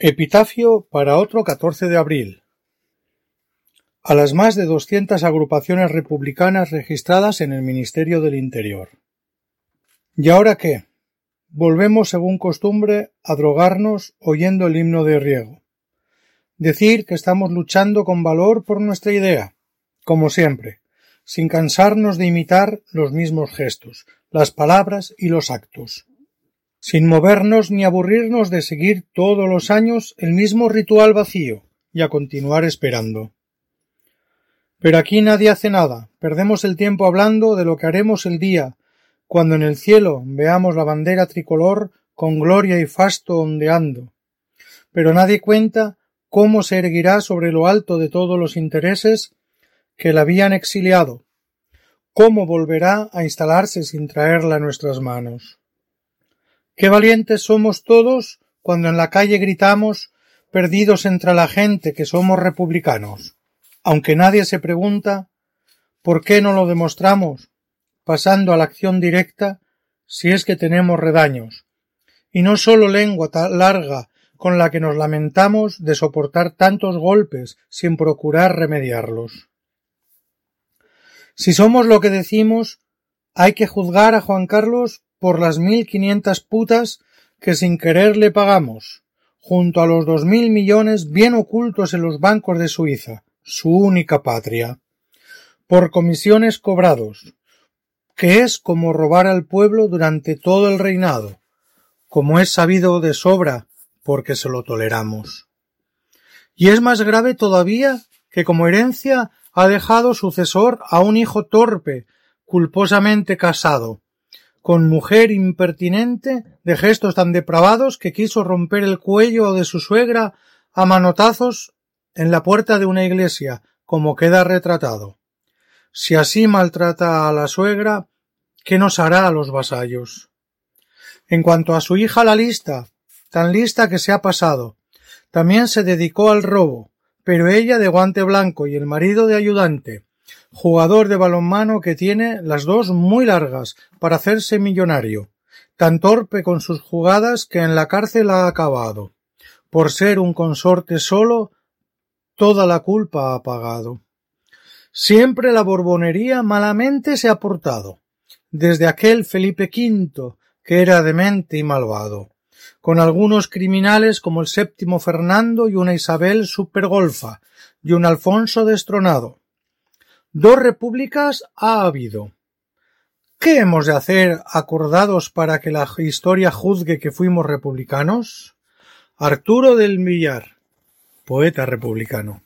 Epitafio para otro 14 de abril. A las más de doscientas agrupaciones republicanas registradas en el Ministerio del Interior. ¿Y ahora qué? Volvemos, según costumbre, a drogarnos oyendo el himno de riego. Decir que estamos luchando con valor por nuestra idea, como siempre, sin cansarnos de imitar los mismos gestos, las palabras y los actos sin movernos ni aburrirnos de seguir todos los años el mismo ritual vacío y a continuar esperando. Pero aquí nadie hace nada, perdemos el tiempo hablando de lo que haremos el día, cuando en el cielo veamos la bandera tricolor con gloria y fasto ondeando. Pero nadie cuenta cómo se erguirá sobre lo alto de todos los intereses que la habían exiliado, cómo volverá a instalarse sin traerla a nuestras manos. Qué valientes somos todos cuando en la calle gritamos, perdidos entre la gente, que somos republicanos, aunque nadie se pregunta por qué no lo demostramos, pasando a la acción directa, si es que tenemos redaños, y no sólo lengua tan larga con la que nos lamentamos de soportar tantos golpes sin procurar remediarlos. Si somos lo que decimos, hay que juzgar a Juan Carlos por las mil quinientas putas que sin querer le pagamos, junto a los dos mil millones bien ocultos en los bancos de Suiza, su única patria, por comisiones cobrados, que es como robar al pueblo durante todo el reinado, como es sabido de sobra, porque se lo toleramos. Y es más grave todavía que como herencia ha dejado sucesor a un hijo torpe, culposamente casado, con mujer impertinente, de gestos tan depravados que quiso romper el cuello de su suegra a manotazos en la puerta de una iglesia, como queda retratado. Si así maltrata a la suegra, ¿qué nos hará a los vasallos? En cuanto a su hija la lista, tan lista que se ha pasado, también se dedicó al robo, pero ella de guante blanco y el marido de ayudante, jugador de balonmano que tiene las dos muy largas para hacerse millonario, tan torpe con sus jugadas que en la cárcel ha acabado. Por ser un consorte solo, toda la culpa ha pagado. Siempre la borbonería malamente se ha portado, desde aquel Felipe V, que era demente y malvado, con algunos criminales como el séptimo Fernando y una Isabel supergolfa, y un Alfonso destronado Dos repúblicas ha habido. ¿Qué hemos de hacer acordados para que la historia juzgue que fuimos republicanos? Arturo del Millar, poeta republicano.